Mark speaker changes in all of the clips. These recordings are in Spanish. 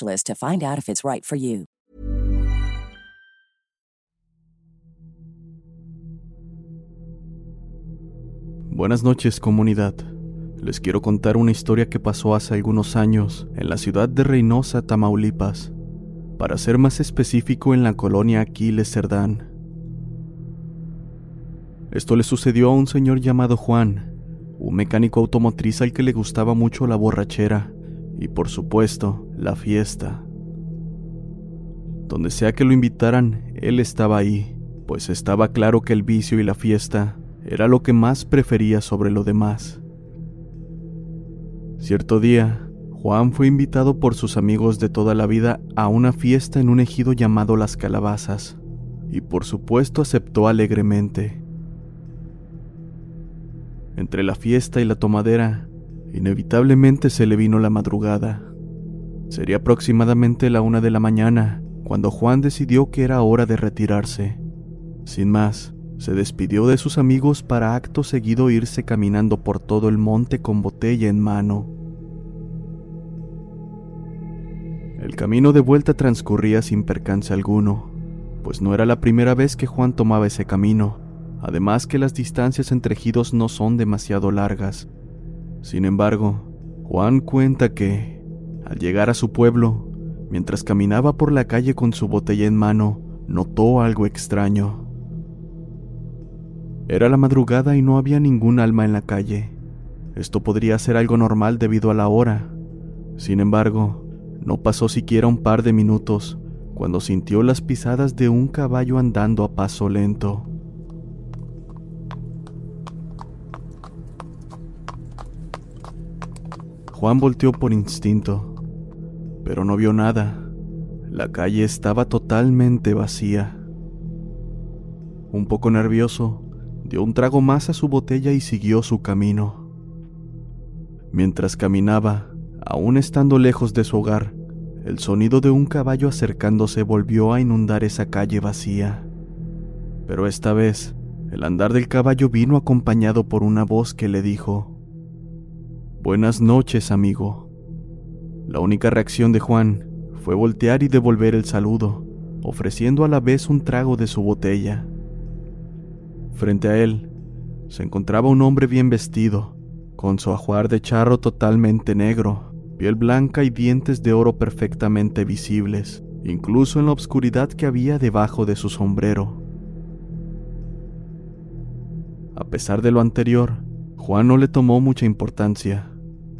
Speaker 1: to find out if it's right for you.
Speaker 2: Buenas noches comunidad. Les quiero contar una historia que pasó hace algunos años en la ciudad de Reynosa, Tamaulipas. Para ser más específico en la colonia Aquiles Cerdán. Esto le sucedió a un señor llamado Juan, un mecánico automotriz al que le gustaba mucho la borrachera y por supuesto la fiesta. Donde sea que lo invitaran, él estaba ahí, pues estaba claro que el vicio y la fiesta era lo que más prefería sobre lo demás. Cierto día, Juan fue invitado por sus amigos de toda la vida a una fiesta en un ejido llamado Las Calabazas, y por supuesto aceptó alegremente. Entre la fiesta y la tomadera, Inevitablemente se le vino la madrugada. Sería aproximadamente la una de la mañana cuando Juan decidió que era hora de retirarse. Sin más, se despidió de sus amigos para acto seguido irse caminando por todo el monte con botella en mano. El camino de vuelta transcurría sin percance alguno, pues no era la primera vez que Juan tomaba ese camino, además que las distancias entre ejidos no son demasiado largas, sin embargo, Juan cuenta que, al llegar a su pueblo, mientras caminaba por la calle con su botella en mano, notó algo extraño. Era la madrugada y no había ningún alma en la calle. Esto podría ser algo normal debido a la hora. Sin embargo, no pasó siquiera un par de minutos cuando sintió las pisadas de un caballo andando a paso lento. Juan volteó por instinto, pero no vio nada. La calle estaba totalmente vacía. Un poco nervioso, dio un trago más a su botella y siguió su camino. Mientras caminaba, aún estando lejos de su hogar, el sonido de un caballo acercándose volvió a inundar esa calle vacía. Pero esta vez, el andar del caballo vino acompañado por una voz que le dijo, Buenas noches, amigo. La única reacción de Juan fue voltear y devolver el saludo, ofreciendo a la vez un trago de su botella. Frente a él se encontraba un hombre bien vestido, con su ajuar de charro totalmente negro, piel blanca y dientes de oro perfectamente visibles, incluso en la oscuridad que había debajo de su sombrero. A pesar de lo anterior, Juan no le tomó mucha importancia,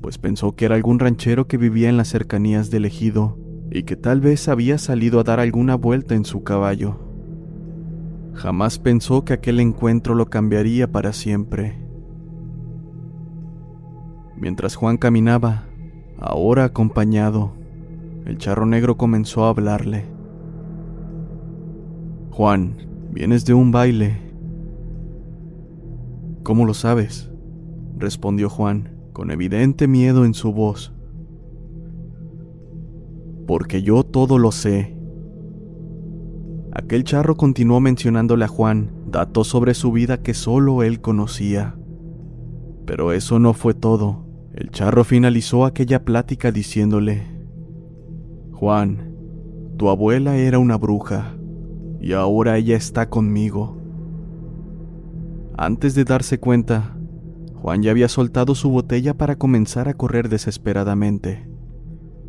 Speaker 2: pues pensó que era algún ranchero que vivía en las cercanías del ejido y que tal vez había salido a dar alguna vuelta en su caballo. Jamás pensó que aquel encuentro lo cambiaría para siempre. Mientras Juan caminaba, ahora acompañado, el charro negro comenzó a hablarle. Juan, vienes de un baile. ¿Cómo lo sabes? respondió Juan, con evidente miedo en su voz. Porque yo todo lo sé. Aquel charro continuó mencionándole a Juan datos sobre su vida que solo él conocía. Pero eso no fue todo. El charro finalizó aquella plática diciéndole, Juan, tu abuela era una bruja y ahora ella está conmigo. Antes de darse cuenta, Juan ya había soltado su botella para comenzar a correr desesperadamente.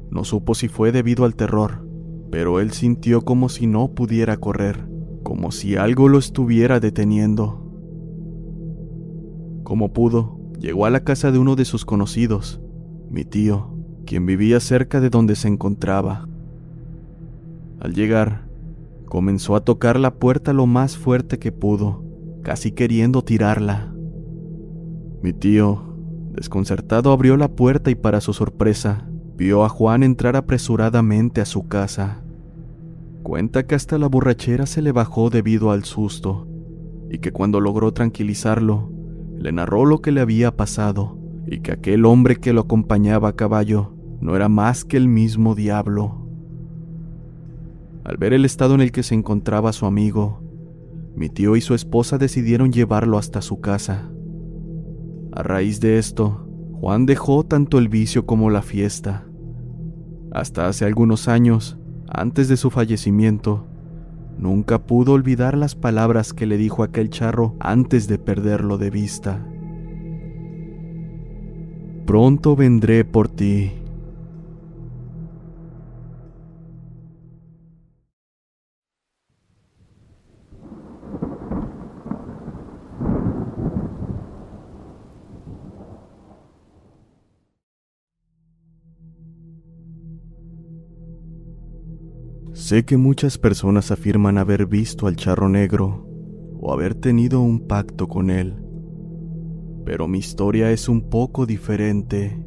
Speaker 2: No supo si fue debido al terror, pero él sintió como si no pudiera correr, como si algo lo estuviera deteniendo. Como pudo, llegó a la casa de uno de sus conocidos, mi tío, quien vivía cerca de donde se encontraba. Al llegar, comenzó a tocar la puerta lo más fuerte que pudo, casi queriendo tirarla. Mi tío, desconcertado, abrió la puerta y para su sorpresa, vio a Juan entrar apresuradamente a su casa. Cuenta que hasta la borrachera se le bajó debido al susto, y que cuando logró tranquilizarlo, le narró lo que le había pasado y que aquel hombre que lo acompañaba a caballo no era más que el mismo diablo. Al ver el estado en el que se encontraba su amigo, mi tío y su esposa decidieron llevarlo hasta su casa. A raíz de esto, Juan dejó tanto el vicio como la fiesta. Hasta hace algunos años, antes de su fallecimiento, Nunca pudo olvidar las palabras que le dijo aquel charro antes de perderlo de vista. Pronto vendré por ti. Sé que muchas personas afirman haber visto al charro negro o haber tenido un pacto con él, pero mi historia es un poco diferente.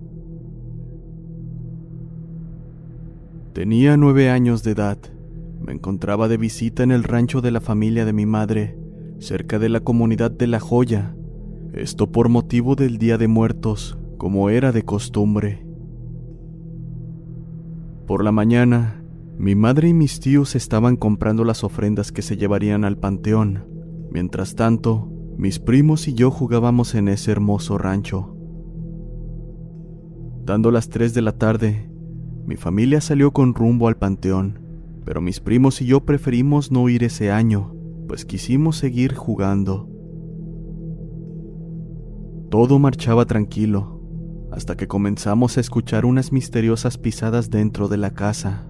Speaker 2: Tenía nueve años de edad. Me encontraba de visita en el rancho de la familia de mi madre, cerca de la comunidad de La Joya, esto por motivo del Día de Muertos, como era de costumbre. Por la mañana, mi madre y mis tíos estaban comprando las ofrendas que se llevarían al panteón. Mientras tanto, mis primos y yo jugábamos en ese hermoso rancho. Dando las 3 de la tarde, mi familia salió con rumbo al panteón, pero mis primos y yo preferimos no ir ese año, pues quisimos seguir jugando. Todo marchaba tranquilo, hasta que comenzamos a escuchar unas misteriosas pisadas dentro de la casa.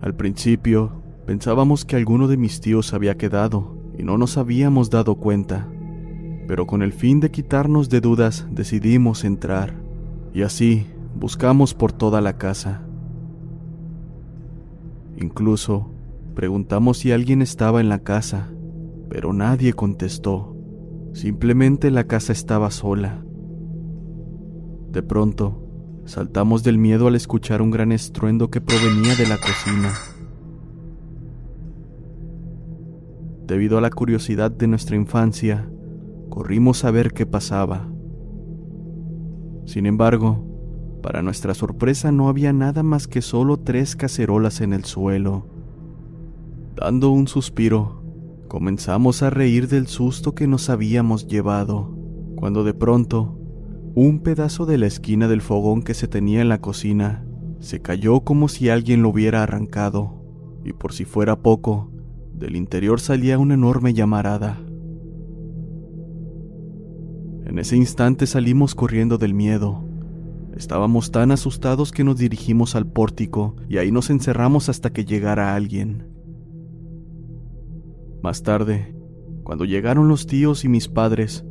Speaker 2: Al principio, pensábamos que alguno de mis tíos había quedado y no nos habíamos dado cuenta, pero con el fin de quitarnos de dudas decidimos entrar, y así buscamos por toda la casa. Incluso preguntamos si alguien estaba en la casa, pero nadie contestó. Simplemente la casa estaba sola. De pronto, Saltamos del miedo al escuchar un gran estruendo que provenía de la cocina. Debido a la curiosidad de nuestra infancia, corrimos a ver qué pasaba. Sin embargo, para nuestra sorpresa no había nada más que solo tres cacerolas en el suelo. Dando un suspiro, comenzamos a reír del susto que nos habíamos llevado, cuando de pronto Un pedazo de la esquina del fogón que se tenía en la cocina se cayó como si alguien lo hubiera arrancado, y por si fuera poco, del interior salía una enorme llamarada. En ese instante salimos corriendo del miedo. Estábamos tan asustados que nos dirigimos al pórtico y ahí nos encerramos hasta que llegara alguien. Más tarde, cuando llegaron los tíos y mis padres,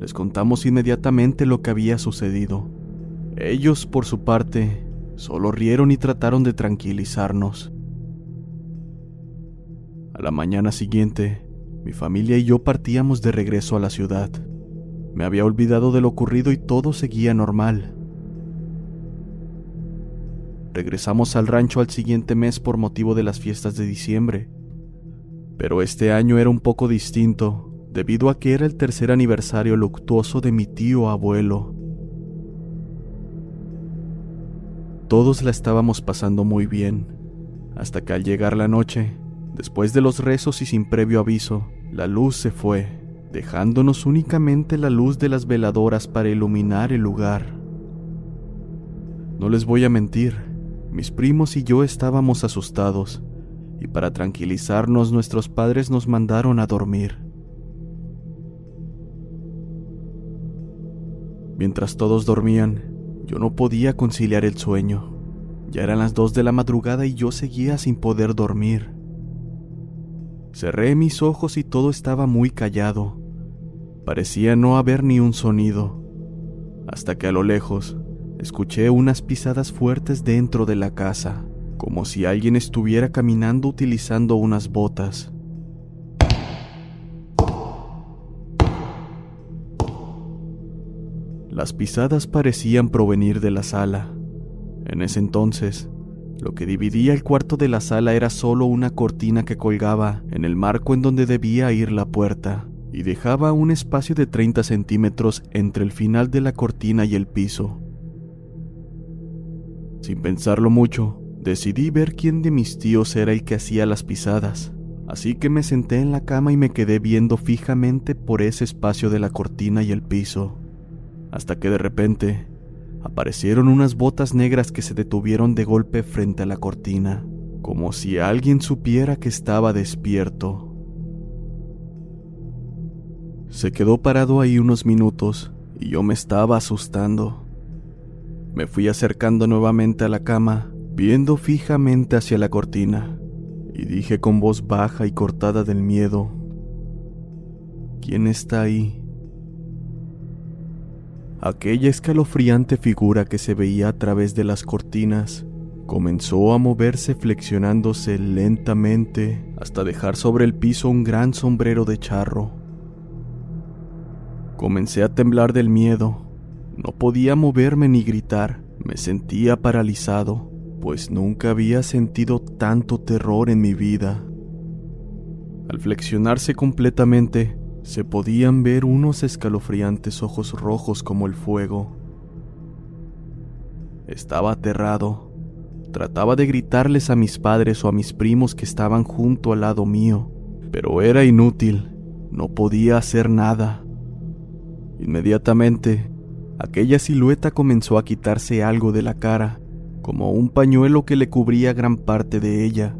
Speaker 2: les contamos inmediatamente lo que había sucedido. Ellos, por su parte, solo rieron y trataron de tranquilizarnos. A la mañana siguiente, mi familia y yo partíamos de regreso a la ciudad. Me había olvidado de lo ocurrido y todo seguía normal. Regresamos al rancho al siguiente mes por motivo de las fiestas de diciembre. Pero este año era un poco distinto, debido a que era el tercer aniversario luctuoso de mi tío abuelo. Todos la estábamos pasando muy bien, hasta que al llegar la noche, después de los rezos y sin previo aviso, la luz se fue, dejándonos únicamente la luz de las veladoras para iluminar el lugar. No les voy a mentir, mis primos y yo estábamos asustados, y para tranquilizarnos nuestros padres nos mandaron a dormir. Mientras todos dormían, yo no podía conciliar el sueño. Ya eran las dos de la madrugada y yo seguía sin poder dormir. Cerré mis ojos y todo estaba muy callado. Parecía no haber ni un sonido, hasta que a lo lejos escuché unas pisadas fuertes dentro de la casa, como si alguien estuviera caminando utilizando unas botas. Las pisadas parecían provenir de la sala. En ese entonces, lo que dividía el cuarto de la sala era solo una cortina que colgaba en el marco en donde debía ir la puerta, y dejaba un espacio de 30 centímetros entre el final de la cortina y el piso. Sin pensarlo mucho, decidí ver quién de mis tíos era el que hacía las pisadas, así que me senté en la cama y me quedé viendo fijamente por ese espacio de la cortina y el piso hasta que de repente aparecieron unas botas negras que se detuvieron de golpe frente a la cortina, como si alguien supiera que estaba despierto. Se quedó parado ahí unos minutos y yo me estaba asustando. Me fui acercando nuevamente a la cama, viendo fijamente hacia la cortina, y dije con voz baja y cortada del miedo, ¿quién está ahí? Aquella escalofriante figura que se veía a través de las cortinas comenzó a moverse flexionándose lentamente hasta dejar sobre el piso un gran sombrero de charro. Comencé a temblar del miedo. No podía moverme ni gritar. Me sentía paralizado, pues nunca había sentido tanto terror en mi vida. Al flexionarse completamente, se podían ver unos escalofriantes ojos rojos como el fuego. Estaba aterrado. Trataba de gritarles a mis padres o a mis primos que estaban junto al lado mío, pero era inútil. No podía hacer nada. Inmediatamente, aquella silueta comenzó a quitarse algo de la cara, como un pañuelo que le cubría gran parte de ella.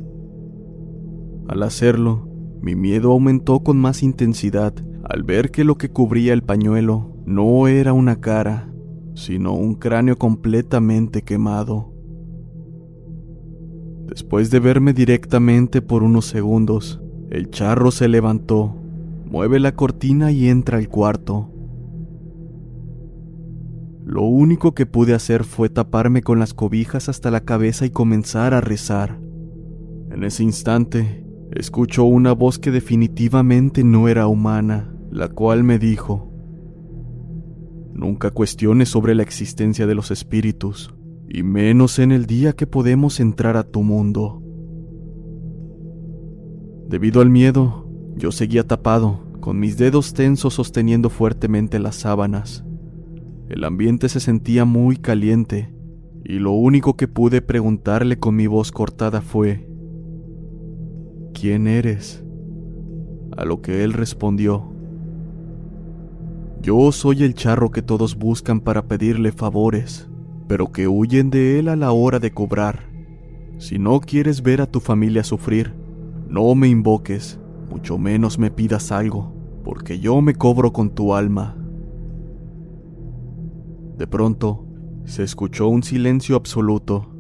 Speaker 2: Al hacerlo, mi miedo aumentó con más intensidad al ver que lo que cubría el pañuelo no era una cara, sino un cráneo completamente quemado. Después de verme directamente por unos segundos, el charro se levantó, mueve la cortina y entra al cuarto. Lo único que pude hacer fue taparme con las cobijas hasta la cabeza y comenzar a rezar. En ese instante, escuchó una voz que definitivamente no era humana, la cual me dijo, Nunca cuestiones sobre la existencia de los espíritus, y menos en el día que podemos entrar a tu mundo. Debido al miedo, yo seguía tapado, con mis dedos tensos sosteniendo fuertemente las sábanas. El ambiente se sentía muy caliente, y lo único que pude preguntarle con mi voz cortada fue, ¿quién eres? A lo que él respondió, Yo soy el charro que todos buscan para pedirle favores, pero que huyen de él a la hora de cobrar. Si no quieres ver a tu familia sufrir, no me invoques, mucho menos me pidas algo, porque yo me cobro con tu alma. De pronto, se escuchó un silencio absoluto.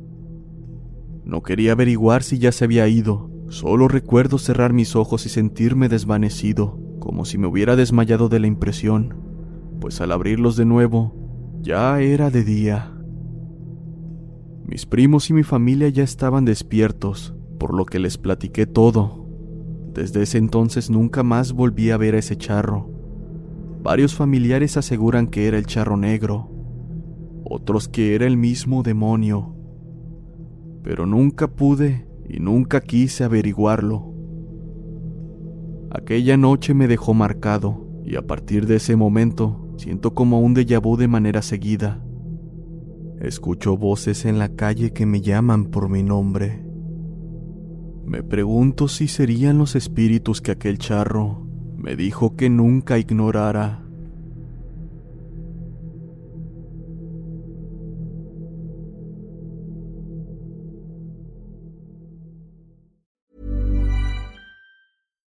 Speaker 2: No quería averiguar si ya se había ido, solo recuerdo cerrar mis ojos y sentirme desvanecido, como si me hubiera desmayado de la impresión, pues al abrirlos de nuevo, ya era de día. Mis primos y mi familia ya estaban despiertos, por lo que les platiqué todo. Desde ese entonces nunca más volví a ver a ese charro. Varios familiares aseguran que era el charro negro, otros que era el mismo demonio, pero nunca pude y nunca quise averiguarlo. Aquella noche me dejó marcado y a partir de ese momento siento como un déjà vu de manera seguida. Escucho voces en la calle que me llaman por mi nombre. Me pregunto si serían los espíritus que aquel charro me dijo que nunca ignorara.